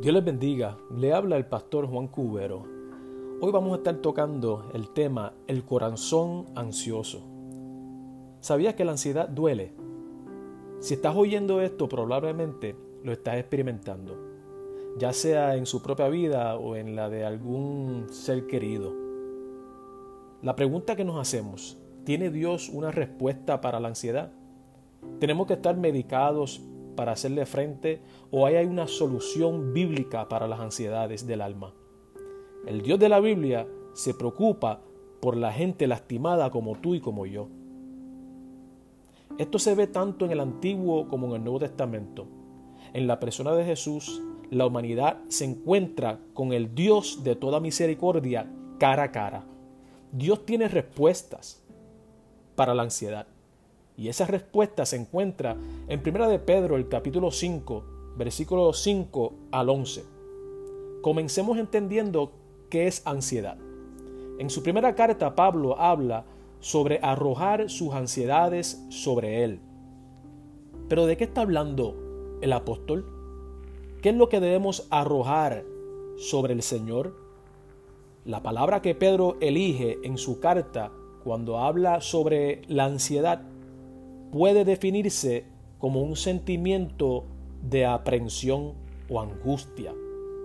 Dios les bendiga. Le habla el pastor Juan Cubero. Hoy vamos a estar tocando el tema el corazón ansioso. ¿Sabías que la ansiedad duele? Si estás oyendo esto, probablemente lo estás experimentando, ya sea en su propia vida o en la de algún ser querido. La pregunta que nos hacemos, ¿tiene Dios una respuesta para la ansiedad? ¿Tenemos que estar medicados para hacerle frente o hay una solución bíblica para las ansiedades del alma. El Dios de la Biblia se preocupa por la gente lastimada como tú y como yo. Esto se ve tanto en el Antiguo como en el Nuevo Testamento. En la persona de Jesús, la humanidad se encuentra con el Dios de toda misericordia cara a cara. Dios tiene respuestas para la ansiedad. Y esa respuesta se encuentra en 1 de Pedro, el capítulo 5, versículo 5 al 11. Comencemos entendiendo qué es ansiedad. En su primera carta, Pablo habla sobre arrojar sus ansiedades sobre él. Pero ¿de qué está hablando el apóstol? ¿Qué es lo que debemos arrojar sobre el Señor? La palabra que Pedro elige en su carta cuando habla sobre la ansiedad puede definirse como un sentimiento de aprensión o angustia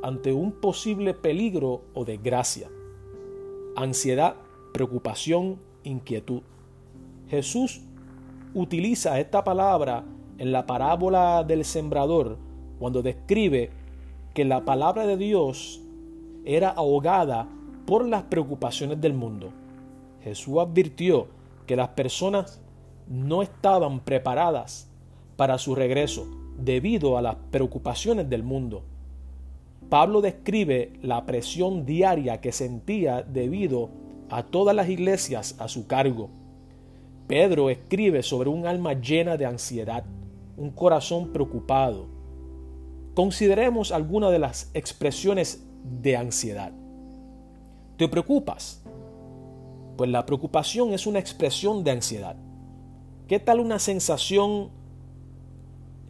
ante un posible peligro o desgracia. Ansiedad, preocupación, inquietud. Jesús utiliza esta palabra en la parábola del sembrador cuando describe que la palabra de Dios era ahogada por las preocupaciones del mundo. Jesús advirtió que las personas no estaban preparadas para su regreso debido a las preocupaciones del mundo. Pablo describe la presión diaria que sentía debido a todas las iglesias a su cargo. Pedro escribe sobre un alma llena de ansiedad, un corazón preocupado. Consideremos algunas de las expresiones de ansiedad. ¿Te preocupas? Pues la preocupación es una expresión de ansiedad. ¿Qué tal una sensación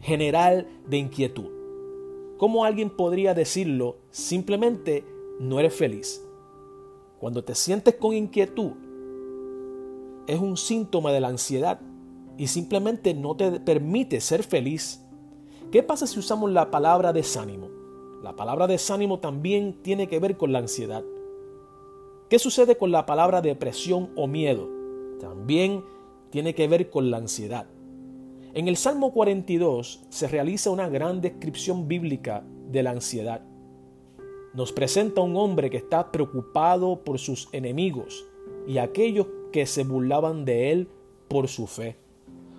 general de inquietud? ¿Cómo alguien podría decirlo simplemente no eres feliz? Cuando te sientes con inquietud, es un síntoma de la ansiedad y simplemente no te permite ser feliz. ¿Qué pasa si usamos la palabra desánimo? La palabra desánimo también tiene que ver con la ansiedad. ¿Qué sucede con la palabra depresión o miedo? También tiene que ver con la ansiedad. En el Salmo 42 se realiza una gran descripción bíblica de la ansiedad. Nos presenta un hombre que está preocupado por sus enemigos y aquellos que se burlaban de él por su fe.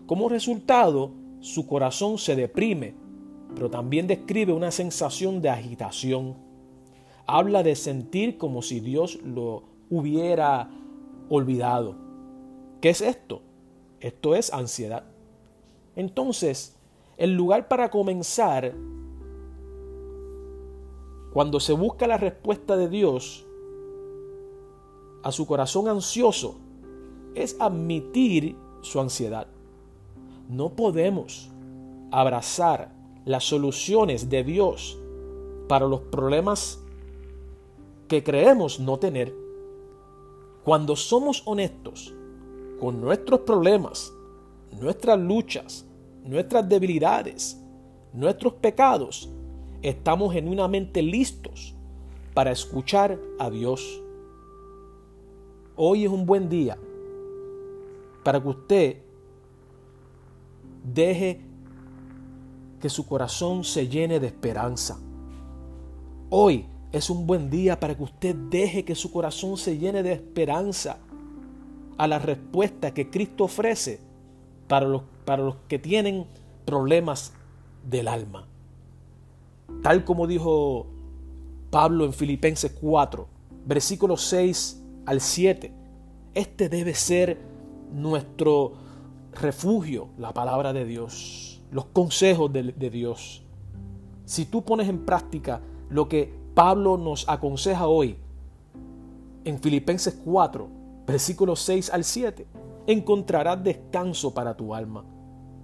Como resultado, su corazón se deprime, pero también describe una sensación de agitación. Habla de sentir como si Dios lo hubiera olvidado. ¿Qué es esto? Esto es ansiedad. Entonces, el lugar para comenzar, cuando se busca la respuesta de Dios a su corazón ansioso, es admitir su ansiedad. No podemos abrazar las soluciones de Dios para los problemas que creemos no tener. Cuando somos honestos con nuestros problemas, nuestras luchas, nuestras debilidades, nuestros pecados, estamos genuinamente listos para escuchar a Dios. Hoy es un buen día para que usted deje que su corazón se llene de esperanza. Hoy es un buen día para que usted deje que su corazón se llene de esperanza a la respuesta que Cristo ofrece para los, para los que tienen problemas del alma. Tal como dijo Pablo en Filipenses 4, versículos 6 al 7, este debe ser nuestro refugio, la palabra de Dios, los consejos de, de Dios. Si tú pones en práctica lo que Pablo nos aconseja hoy en Filipenses 4, versículos 6 al 7, encontrarás descanso para tu alma.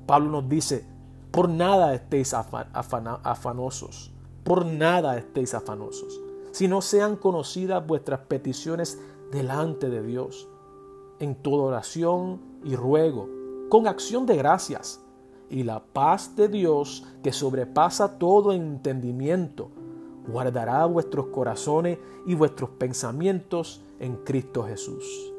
Pablo nos dice, por nada estéis afanosos, por nada estéis afanosos, sino sean conocidas vuestras peticiones delante de Dios, en toda oración y ruego, con acción de gracias. Y la paz de Dios, que sobrepasa todo entendimiento, guardará vuestros corazones y vuestros pensamientos en Cristo Jesús.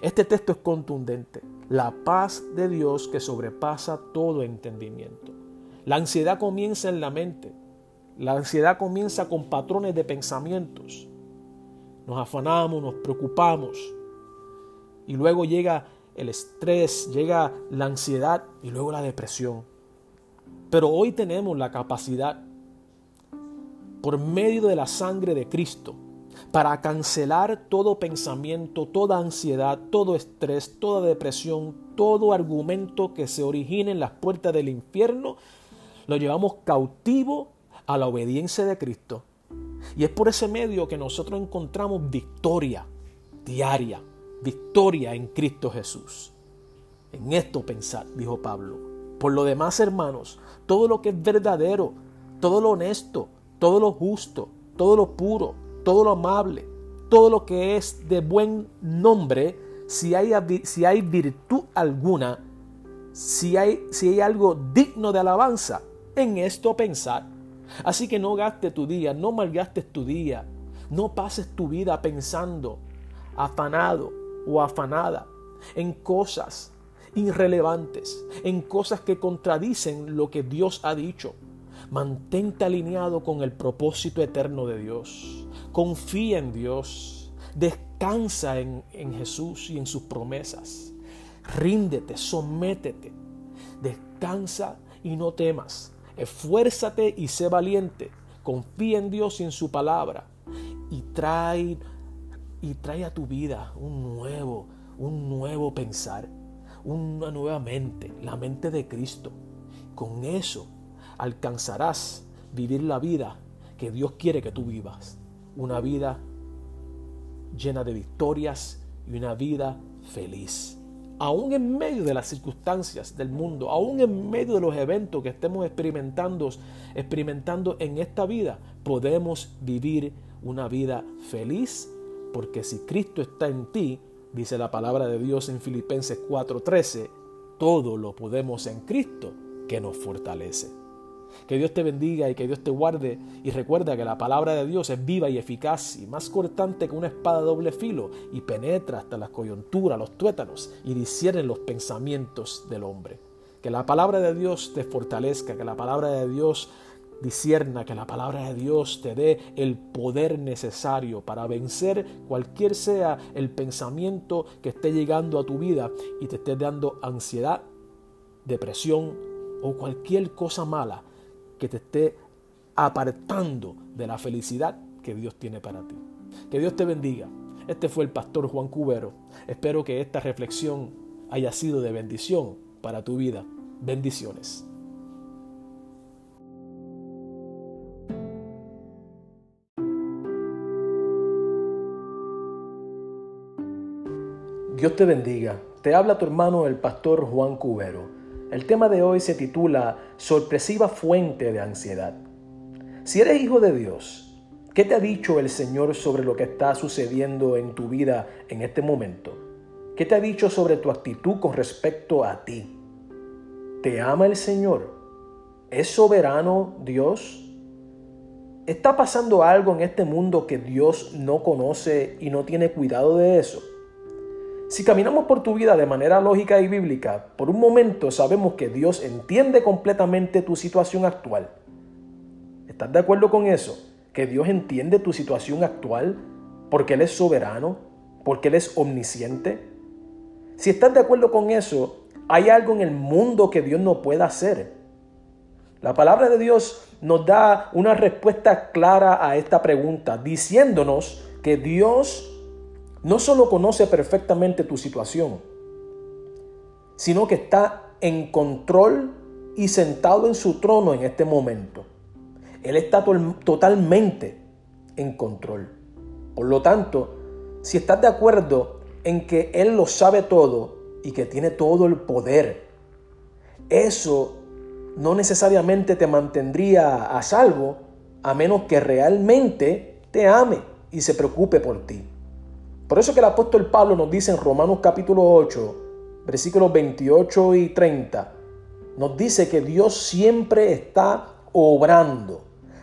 Este texto es contundente. La paz de Dios que sobrepasa todo entendimiento. La ansiedad comienza en la mente. La ansiedad comienza con patrones de pensamientos. Nos afanamos, nos preocupamos. Y luego llega el estrés, llega la ansiedad y luego la depresión. Pero hoy tenemos la capacidad, por medio de la sangre de Cristo, para cancelar todo pensamiento, toda ansiedad, todo estrés, toda depresión, todo argumento que se origine en las puertas del infierno, lo llevamos cautivo a la obediencia de Cristo. Y es por ese medio que nosotros encontramos victoria diaria, victoria en Cristo Jesús. En esto pensad, dijo Pablo. Por lo demás, hermanos, todo lo que es verdadero, todo lo honesto, todo lo justo, todo lo puro, todo lo amable, todo lo que es de buen nombre, si hay, si hay virtud alguna, si hay, si hay algo digno de alabanza, en esto pensar. Así que no gastes tu día, no malgastes tu día, no pases tu vida pensando, afanado o afanada en cosas irrelevantes, en cosas que contradicen lo que Dios ha dicho. Mantente alineado con el propósito eterno de Dios. Confía en Dios. Descansa en, en Jesús y en sus promesas. Ríndete, sométete. Descansa y no temas. Esfuérzate y sé valiente. Confía en Dios y en su palabra. Y trae, y trae a tu vida un nuevo, un nuevo pensar, una nueva mente, la mente de Cristo. Con eso alcanzarás vivir la vida que Dios quiere que tú vivas. Una vida llena de victorias y una vida feliz. Aún en medio de las circunstancias del mundo, aún en medio de los eventos que estemos experimentando, experimentando en esta vida, podemos vivir una vida feliz porque si Cristo está en ti, dice la palabra de Dios en Filipenses 4:13, todo lo podemos en Cristo que nos fortalece. Que Dios te bendiga y que Dios te guarde y recuerda que la palabra de Dios es viva y eficaz y más cortante que una espada de doble filo y penetra hasta las coyunturas, los tuétanos y discierne los pensamientos del hombre. Que la palabra de Dios te fortalezca, que la palabra de Dios discierna, que la palabra de Dios te dé el poder necesario para vencer cualquier sea el pensamiento que esté llegando a tu vida y te esté dando ansiedad, depresión o cualquier cosa mala que te esté apartando de la felicidad que Dios tiene para ti. Que Dios te bendiga. Este fue el pastor Juan Cubero. Espero que esta reflexión haya sido de bendición para tu vida. Bendiciones. Dios te bendiga. Te habla tu hermano el pastor Juan Cubero. El tema de hoy se titula Sorpresiva fuente de ansiedad. Si eres hijo de Dios, ¿qué te ha dicho el Señor sobre lo que está sucediendo en tu vida en este momento? ¿Qué te ha dicho sobre tu actitud con respecto a ti? ¿Te ama el Señor? ¿Es soberano Dios? ¿Está pasando algo en este mundo que Dios no conoce y no tiene cuidado de eso? Si caminamos por tu vida de manera lógica y bíblica, por un momento sabemos que Dios entiende completamente tu situación actual. ¿Estás de acuerdo con eso? Que Dios entiende tu situación actual porque Él es soberano, porque Él es omnisciente. Si estás de acuerdo con eso, hay algo en el mundo que Dios no pueda hacer. La palabra de Dios nos da una respuesta clara a esta pregunta, diciéndonos que Dios no solo conoce perfectamente tu situación, sino que está en control y sentado en su trono en este momento. Él está totalmente en control. Por lo tanto, si estás de acuerdo en que Él lo sabe todo y que tiene todo el poder, eso no necesariamente te mantendría a salvo a menos que realmente te ame y se preocupe por ti. Por eso que el apóstol Pablo nos dice en Romanos capítulo 8, versículos 28 y 30, nos dice que Dios siempre está obrando,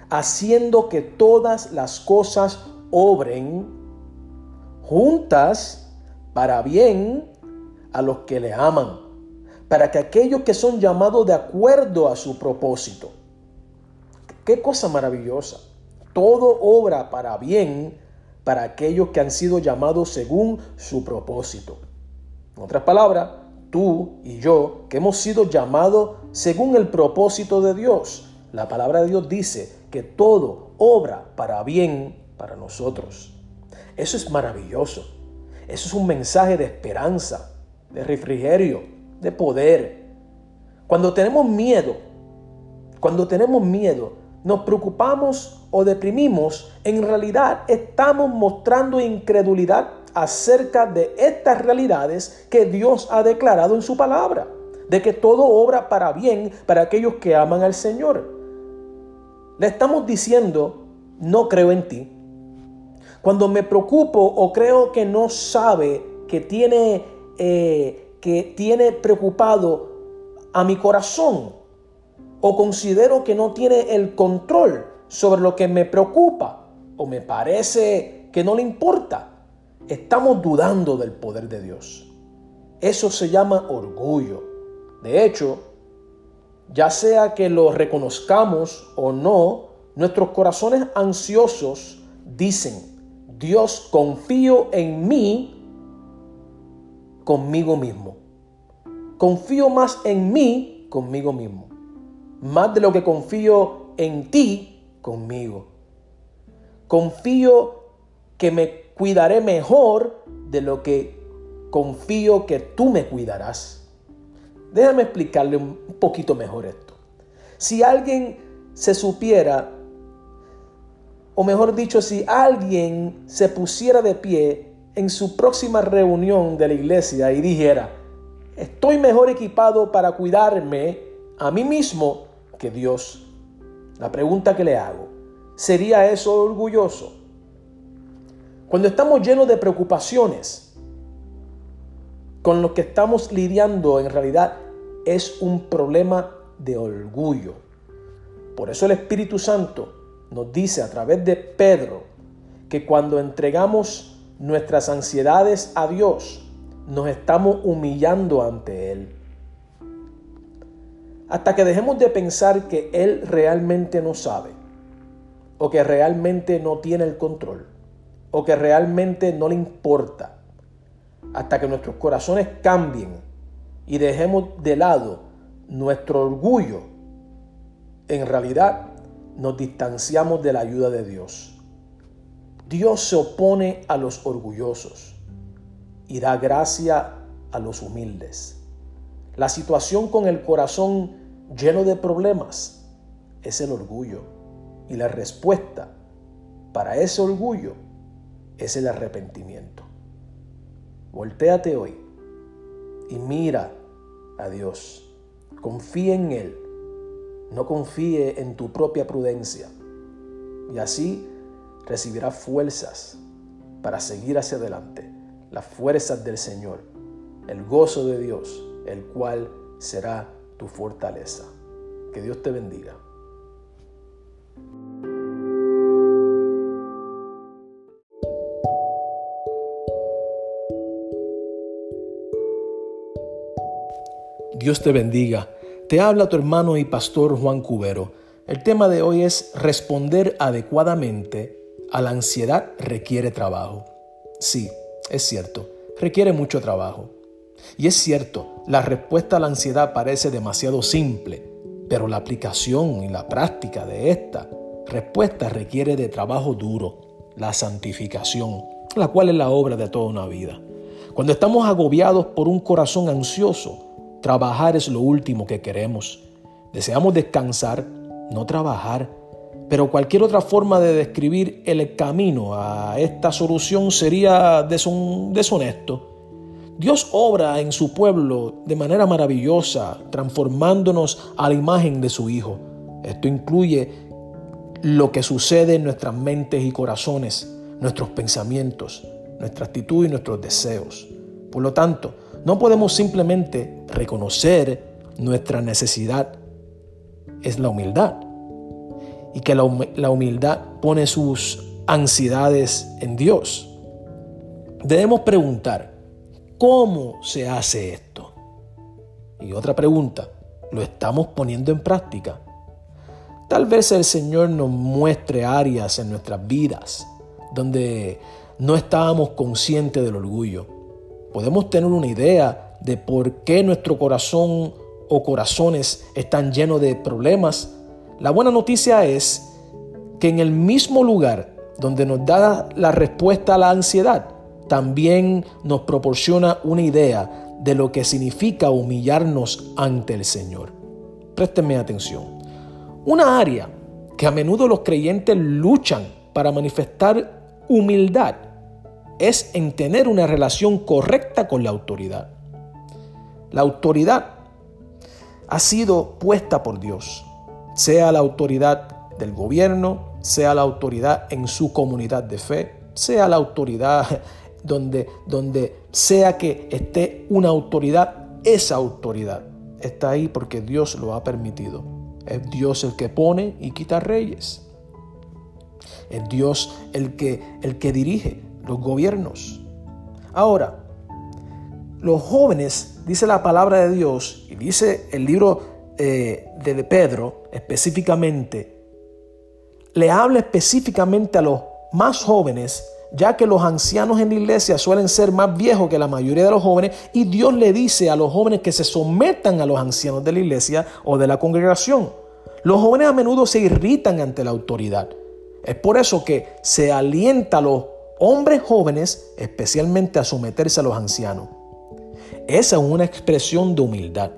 haciendo que todas las cosas obren juntas para bien a los que le aman, para que aquellos que son llamados de acuerdo a su propósito. Qué cosa maravillosa. Todo obra para bien para aquellos que han sido llamados según su propósito. En otras palabras, tú y yo, que hemos sido llamados según el propósito de Dios. La palabra de Dios dice que todo obra para bien para nosotros. Eso es maravilloso. Eso es un mensaje de esperanza, de refrigerio, de poder. Cuando tenemos miedo, cuando tenemos miedo, nos preocupamos o deprimimos, en realidad estamos mostrando incredulidad acerca de estas realidades que Dios ha declarado en su palabra, de que todo obra para bien para aquellos que aman al Señor. Le estamos diciendo, no creo en ti. Cuando me preocupo o creo que no sabe, que tiene, eh, que tiene preocupado a mi corazón, o considero que no tiene el control sobre lo que me preocupa o me parece que no le importa, estamos dudando del poder de Dios. Eso se llama orgullo. De hecho, ya sea que lo reconozcamos o no, nuestros corazones ansiosos dicen, Dios confío en mí conmigo mismo. Confío más en mí conmigo mismo más de lo que confío en ti conmigo. Confío que me cuidaré mejor de lo que confío que tú me cuidarás. Déjame explicarle un poquito mejor esto. Si alguien se supiera, o mejor dicho, si alguien se pusiera de pie en su próxima reunión de la iglesia y dijera, estoy mejor equipado para cuidarme a mí mismo que Dios. La pregunta que le hago, ¿sería eso orgulloso? Cuando estamos llenos de preocupaciones, con lo que estamos lidiando en realidad es un problema de orgullo. Por eso el Espíritu Santo nos dice a través de Pedro que cuando entregamos nuestras ansiedades a Dios, nos estamos humillando ante Él hasta que dejemos de pensar que Él realmente no sabe, o que realmente no tiene el control, o que realmente no le importa, hasta que nuestros corazones cambien y dejemos de lado nuestro orgullo, en realidad nos distanciamos de la ayuda de Dios. Dios se opone a los orgullosos y da gracia a los humildes. La situación con el corazón lleno de problemas es el orgullo. Y la respuesta para ese orgullo es el arrepentimiento. Voltéate hoy y mira a Dios. Confía en Él. No confíe en tu propia prudencia. Y así recibirás fuerzas para seguir hacia adelante. Las fuerzas del Señor. El gozo de Dios el cual será tu fortaleza. Que Dios te bendiga. Dios te bendiga. Te habla tu hermano y pastor Juan Cubero. El tema de hoy es responder adecuadamente a la ansiedad requiere trabajo. Sí, es cierto, requiere mucho trabajo. Y es cierto, la respuesta a la ansiedad parece demasiado simple, pero la aplicación y la práctica de esta respuesta requiere de trabajo duro, la santificación, la cual es la obra de toda una vida. Cuando estamos agobiados por un corazón ansioso, trabajar es lo último que queremos. Deseamos descansar, no trabajar, pero cualquier otra forma de describir el camino a esta solución sería deshonesto. Dios obra en su pueblo de manera maravillosa, transformándonos a la imagen de su Hijo. Esto incluye lo que sucede en nuestras mentes y corazones, nuestros pensamientos, nuestra actitud y nuestros deseos. Por lo tanto, no podemos simplemente reconocer nuestra necesidad. Es la humildad. Y que la humildad pone sus ansiedades en Dios. Debemos preguntar, ¿cómo se hace esto? Y otra pregunta, ¿lo estamos poniendo en práctica? Tal vez el Señor nos muestre áreas en nuestras vidas donde no estábamos conscientes del orgullo. Podemos tener una idea de por qué nuestro corazón o corazones están llenos de problemas. La buena noticia es que en el mismo lugar donde nos da la respuesta a la ansiedad, también nos proporciona una idea de lo que significa humillarnos ante el Señor. Présteme atención. Una área que a menudo los creyentes luchan para manifestar humildad es en tener una relación correcta con la autoridad. La autoridad ha sido puesta por Dios, sea la autoridad del gobierno, sea la autoridad en su comunidad de fe, sea la autoridad donde, donde sea que esté una autoridad, esa autoridad está ahí porque Dios lo ha permitido. Es Dios el que pone y quita reyes. Es Dios el que, el que dirige los gobiernos. Ahora, los jóvenes, dice la palabra de Dios y dice el libro eh, de Pedro específicamente, le habla específicamente a los más jóvenes ya que los ancianos en la iglesia suelen ser más viejos que la mayoría de los jóvenes y Dios le dice a los jóvenes que se sometan a los ancianos de la iglesia o de la congregación. Los jóvenes a menudo se irritan ante la autoridad. Es por eso que se alienta a los hombres jóvenes especialmente a someterse a los ancianos. Esa es una expresión de humildad.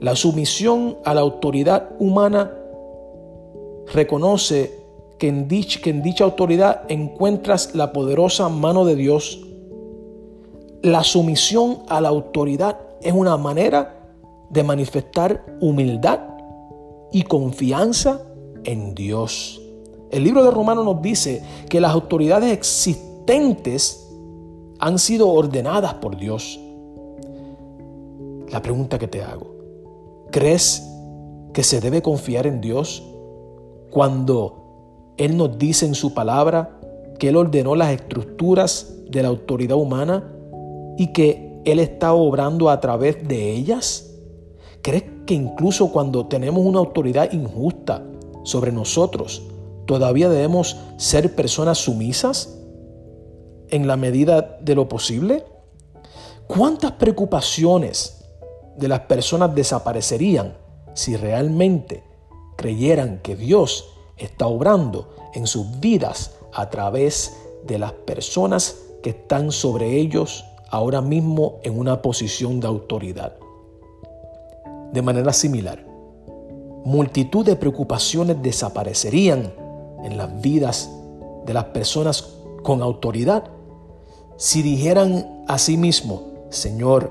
La sumisión a la autoridad humana reconoce que en, dicha, autoridad encuentras la poderosa mano de Dios. La sumisión a la autoridad es una manera de manifestar humildad y confianza en Dios. El libro de Romanos nos dice que las autoridades existentes han sido ordenadas por Dios. La pregunta que te hago, ¿crees que se debe confiar en Dios cuando él nos dice en su palabra que Él ordenó las estructuras de la autoridad humana y que Él está obrando a través de ellas. ¿Crees que incluso cuando tenemos una autoridad injusta sobre nosotros, todavía debemos ser personas sumisas en la medida de lo posible? ¿Cuántas preocupaciones de las personas desaparecerían si realmente creyeran que Dios está obrando en sus vidas a través de las personas que están sobre ellos ahora mismo en una posición de autoridad. De manera similar, multitud de preocupaciones desaparecerían en las vidas de las personas con autoridad si dijeran a sí mismo, Señor,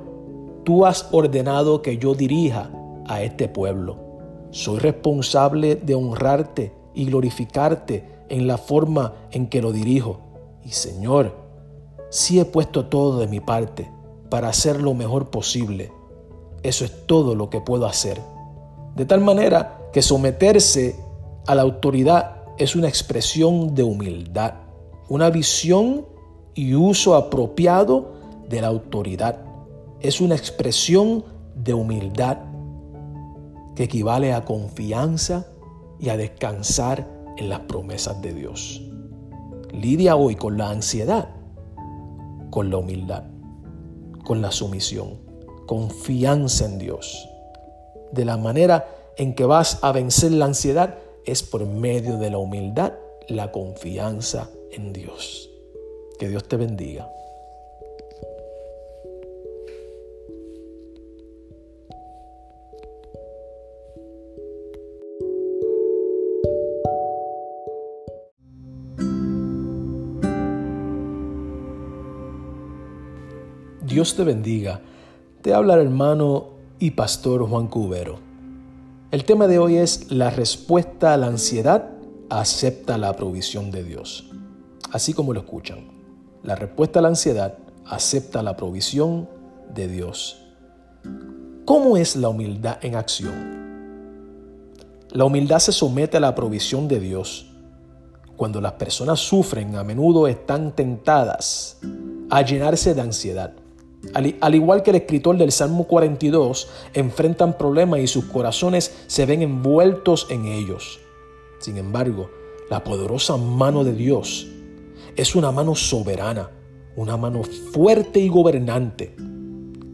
tú has ordenado que yo dirija a este pueblo. Soy responsable de honrarte y glorificarte en la forma en que lo dirijo. Y Señor, si he puesto todo de mi parte para hacer lo mejor posible. Eso es todo lo que puedo hacer. De tal manera que someterse a la autoridad es una expresión de humildad, una visión y uso apropiado de la autoridad. Es una expresión de humildad que equivale a confianza y a descansar en las promesas de Dios. Lidia hoy con la ansiedad, con la humildad, con la sumisión, confianza en Dios. De la manera en que vas a vencer la ansiedad es por medio de la humildad, la confianza en Dios. Que Dios te bendiga. Dios te bendiga. Te habla el hermano y pastor Juan Cubero. El tema de hoy es la respuesta a la ansiedad acepta la provisión de Dios. Así como lo escuchan. La respuesta a la ansiedad acepta la provisión de Dios. ¿Cómo es la humildad en acción? La humildad se somete a la provisión de Dios. Cuando las personas sufren, a menudo están tentadas a llenarse de ansiedad. Al, igual que el escritor del Salmo 42, enfrentan problemas y sus corazones se ven envueltos en ellos. Sin embargo, la poderosa mano de Dios es una mano soberana, una mano fuerte y gobernante.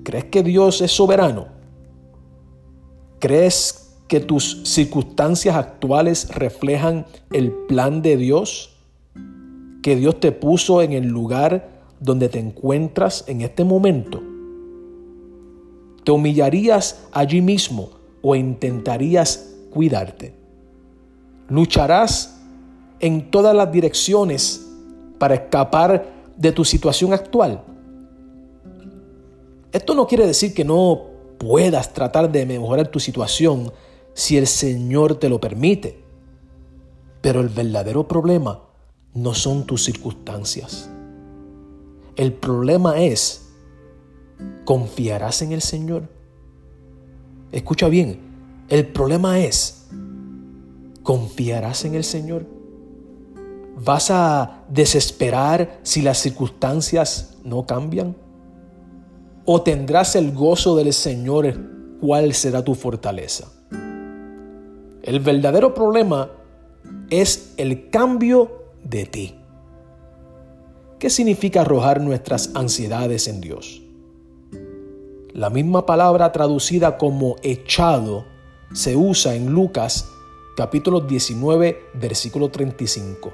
¿Crees que Dios es soberano? ¿Crees que tus circunstancias actuales reflejan el plan de Dios? ¿Que Dios te puso en el lugar donde te encuentras en este momento? ¿Te humillarías allí mismo o intentarías cuidarte? ¿Lucharás en todas las direcciones para escapar de tu situación actual? Esto no quiere decir que no puedas tratar de mejorar tu situación si el Señor te lo permite. Pero el verdadero problema no son tus circunstancias. El problema es, ¿confiarás en el Señor? Escucha bien, el problema es, ¿confiarás en el Señor? ¿Vas a desesperar si las circunstancias no cambian? ¿O tendrás el gozo del Señor? ¿Cuál será tu fortaleza? El verdadero problema es el cambio de ti. ¿Qué significa arrojar nuestras ansiedades en Dios? La misma palabra traducida como echado se usa en Lucas capítulo 19 versículo 35.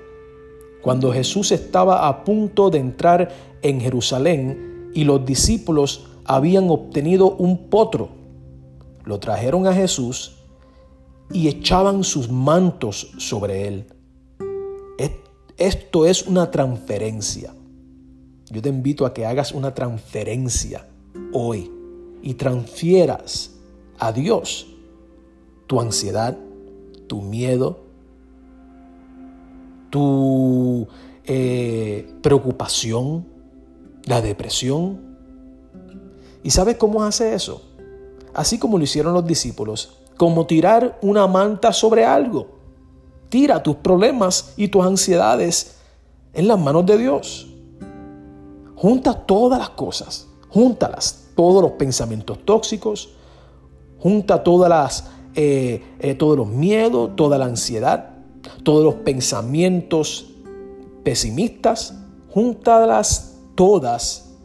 Cuando Jesús estaba a punto de entrar en Jerusalén y los discípulos habían obtenido un potro, lo trajeron a Jesús y echaban sus mantos sobre él. Esto es una transferencia. Yo te invito a que hagas una transferencia hoy y transfieras a Dios tu ansiedad, tu miedo, tu eh, preocupación, la depresión. ¿Y sabes cómo hace eso? Así como lo hicieron los discípulos, como tirar una manta sobre algo. Tira tus problemas y tus ansiedades en las manos de Dios. Junta todas las cosas, júntalas, todos los pensamientos tóxicos, junta todas las, eh, eh, todos los miedos, toda la ansiedad, todos los pensamientos pesimistas, júntalas todas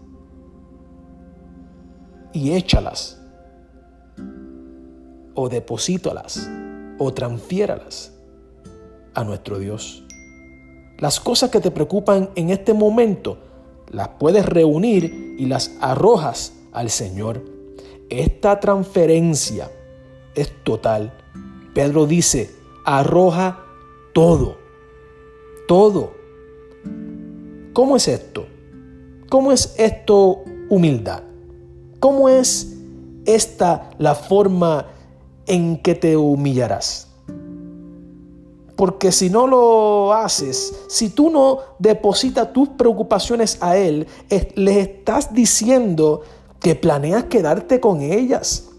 y échalas o deposítalas o transfiéralas a nuestro Dios. Las cosas que te preocupan en este momento, las puedes reunir y las arrojas al Señor. Esta transferencia es total. Pedro dice, arroja todo, todo. ¿Cómo es esto? ¿Cómo es esto humildad? ¿Cómo es esta la forma en que te humillarás? Porque si no lo haces, si tú no depositas tus preocupaciones a Él, le estás diciendo que planeas quedarte con ellas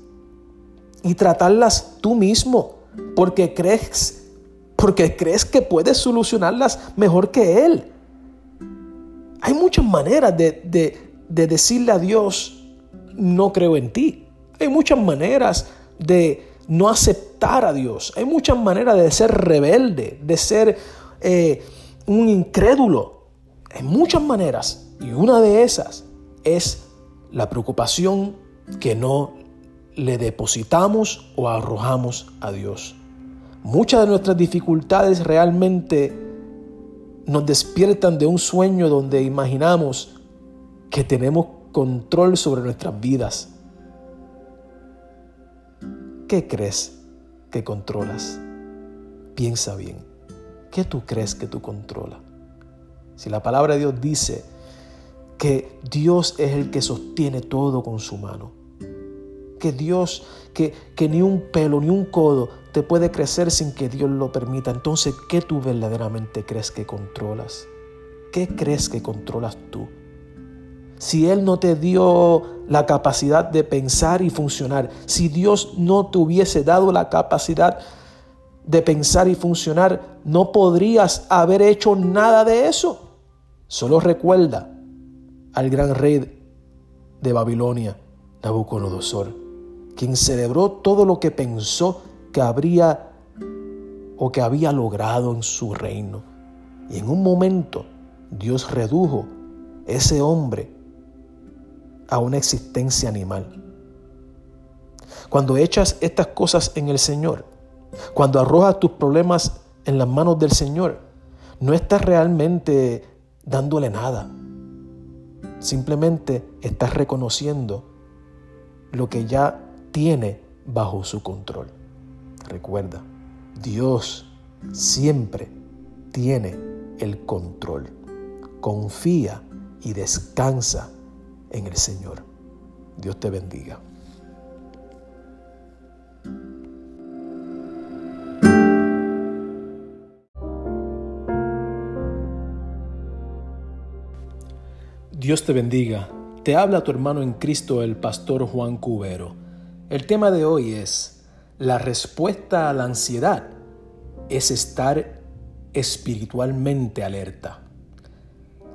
y tratarlas tú mismo, porque crees, porque crees que puedes solucionarlas mejor que Él. Hay muchas maneras de, de decirle a Dios, no creo en ti. Hay muchas maneras de no aceptar a Dios. Hay muchas maneras de ser rebelde, de ser eh, un incrédulo. Hay muchas maneras. Y una de esas es la preocupación que no le depositamos o arrojamos a Dios. Muchas de nuestras dificultades realmente nos despiertan de un sueño donde imaginamos que tenemos control sobre nuestras vidas ¿Qué crees que controlas? Piensa bien. ¿Qué tú crees que tú controlas? Si la palabra de Dios dice que Dios es el que sostiene todo con su mano, que Dios, que, que ni un pelo ni un codo usted puede crecer sin que Dios lo permita. Entonces, ¿qué tú verdaderamente crees que controlas? ¿Qué crees que controlas tú? Si Él no te dio la capacidad de pensar y funcionar, si Dios no te hubiese dado la capacidad de pensar y funcionar, no podrías haber hecho nada de eso. Solo recuerda al gran rey de Babilonia, Nabucodonosor, quien celebró todo lo que pensó que habría o que había logrado en su reino. Y en un momento Dios redujo ese hombre a una existencia animal. Cuando echas estas cosas en el Señor, cuando arrojas tus problemas en las manos del Señor, no estás realmente dándole nada. Simplemente estás reconociendo lo que ya tiene bajo su control. Recuerda, Dios siempre tiene el control. Confía y descansa en el Señor. Dios te bendiga. Dios te bendiga. Te habla tu hermano en Cristo, el pastor Juan Cubero. El tema de hoy es la respuesta a la ansiedad es estar espiritualmente alerta.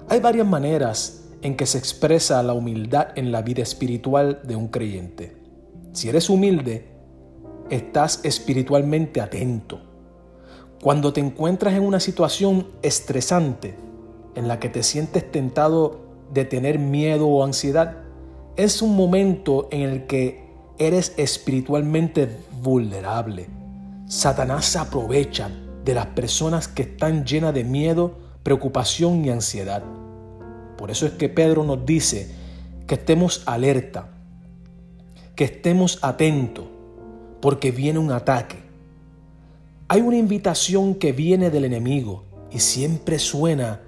Hay varias maneras en que se expresa la humildad en la vida espiritual de un creyente. Si eres humilde, estás espiritualmente atento. Cuando te encuentras en una situación estresante en la que te sientes tentado de tener miedo o ansiedad, es un momento en el que eres espiritualmente vulnerable. Satanás se aprovecha de las personas que están llenas de miedo, preocupación y ansiedad. Por eso es que Pedro nos dice que estemos alerta, que estemos atentos, porque viene un ataque. Hay una invitación que viene del enemigo y siempre suena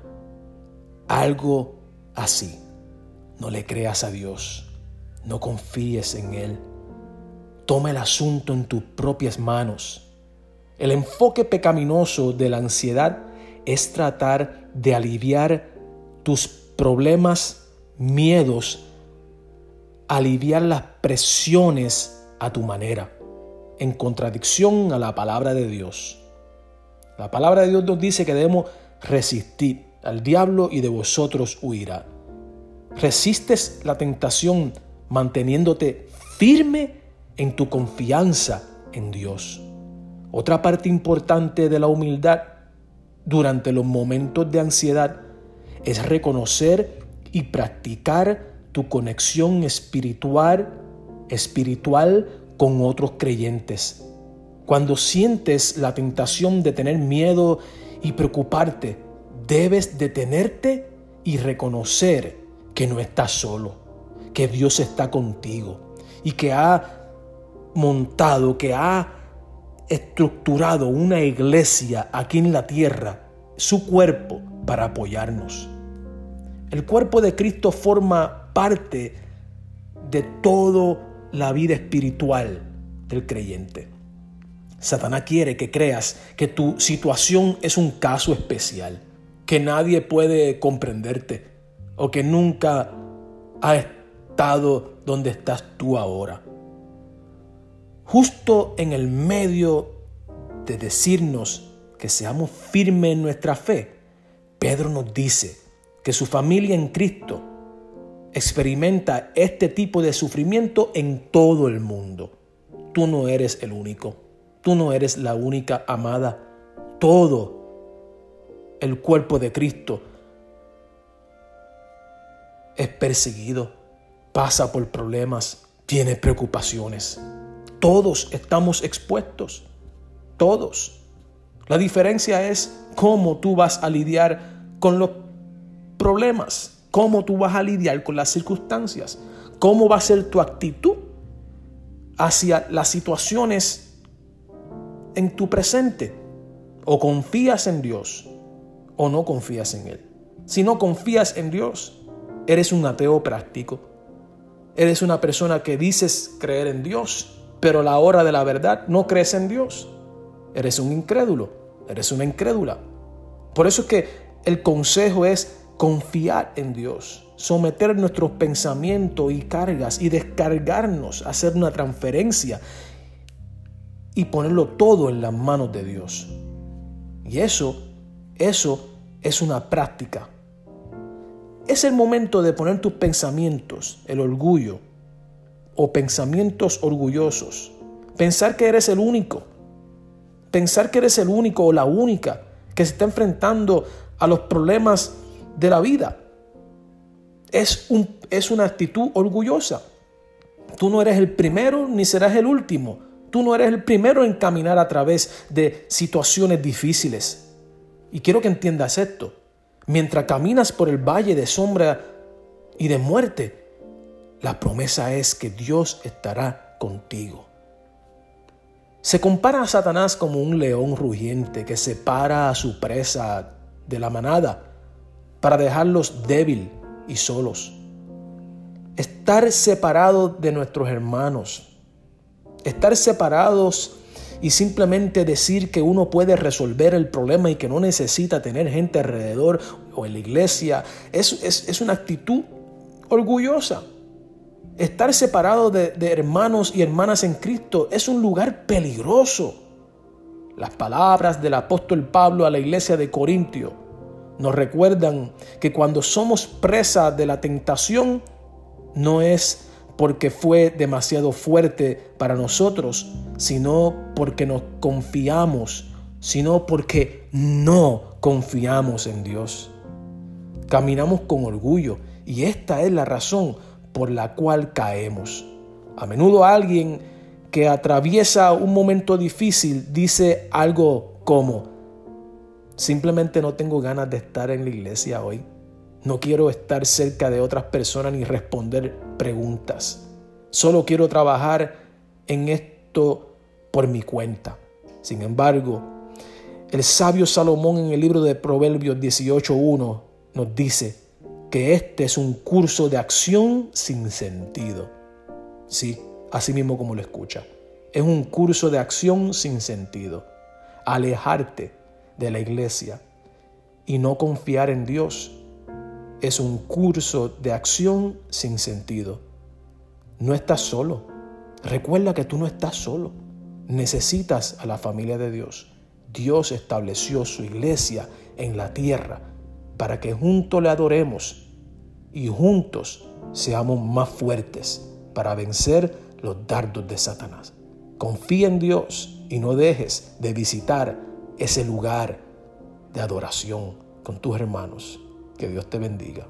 algo así. No le creas a Dios, no confíes en Él Toma el asunto en tus propias manos. El enfoque pecaminoso de la ansiedad es tratar de aliviar tus problemas, miedos, aliviar las presiones a tu manera, en contradicción a la palabra de Dios. La palabra de Dios nos dice que debemos resistir al diablo y de vosotros huirá. Resistes la tentación manteniéndote firme en tu confianza en Dios. Otra parte importante de la humildad durante los momentos de ansiedad es reconocer y practicar tu conexión espiritual, espiritual con otros creyentes. Cuando sientes la tentación de tener miedo y preocuparte, debes detenerte y reconocer que no estás solo, que Dios está contigo y que ha montado, que ha estructurado una iglesia aquí en la tierra, su cuerpo, para apoyarnos. El cuerpo de Cristo forma parte de toda la vida espiritual del creyente. Satanás quiere que creas que tu situación es un caso especial, que nadie puede comprenderte o que nunca ha estado donde estás tú ahora justo en el medio de decirnos que seamos firmes en nuestra fe, Pedro nos dice que su familia en Cristo experimenta este tipo de sufrimiento en todo el mundo. Tú no eres el único, tú no eres la única amada, todo el cuerpo de Cristo es perseguido, pasa por problemas, tiene preocupaciones. Todos estamos expuestos. Todos. La diferencia es cómo tú vas a lidiar con los problemas, cómo tú vas a lidiar con las circunstancias, cómo va a ser tu actitud hacia las situaciones en tu presente. O confías en Dios o no confías en Él. Si no confías en Dios, eres un ateo práctico. Eres una persona que dices creer en Dios, pero a la hora de la verdad no crees en Dios. eres un incrédulo, eres una incrédula. Por eso es que el consejo es confiar en Dios, someter nuestros pensamientos y cargas y descargarnos, hacer una transferencia y ponerlo todo en las manos de Dios. Y eso, eso es una práctica. Es el momento de poner tus pensamientos, el orgullo o pensamientos orgullosos. Pensar que eres el único. Pensar que eres el único o la única que se está enfrentando a los problemas de la vida. Es, un, es una actitud orgullosa. Tú no eres el primero ni serás el último. Tú no eres el primero en caminar a través de situaciones difíciles. Y quiero que entiendas esto. Mientras caminas por el valle de sombra y de muerte, la promesa es que Dios estará contigo. Se compara a Satanás como un león rugiente que separa a su presa de la manada para dejarlos débil y solos. Estar separado de nuestros hermanos, estar separados y simplemente decir que uno puede resolver el problema y que no necesita tener gente alrededor o en la iglesia, es, es, una actitud orgullosa. Estar separado de, de hermanos y hermanas en Cristo es un lugar peligroso. Las palabras del apóstol Pablo a la iglesia de Corintio nos recuerdan que cuando somos presa de la tentación, no es porque fue demasiado fuerte para nosotros, sino porque nos confiamos, sino porque no confiamos en Dios. Caminamos con orgullo y esta es la razón por la cual caemos. A menudo alguien que atraviesa un momento difícil dice algo como, simplemente no tengo ganas de estar en la iglesia hoy. No quiero estar cerca de otras personas ni responder preguntas. Solo quiero trabajar en esto por mi cuenta. Sin embargo, el sabio Salomón en el libro de Proverbios 18.1 nos dice que este es un curso de acción sin sentido. Sí, así mismo como lo escucha. Es un curso de acción sin sentido. Alejarte de la iglesia y no confiar en Dios es un curso de acción sin sentido. No estás solo. Recuerda que tú no estás solo. Necesitas a la familia de Dios. Dios estableció su iglesia en la tierra para que juntos le adoremos y juntos seamos más fuertes para vencer los dardos de Satanás. Confía en Dios y no dejes de visitar ese lugar de adoración con tus hermanos. Que Dios te bendiga.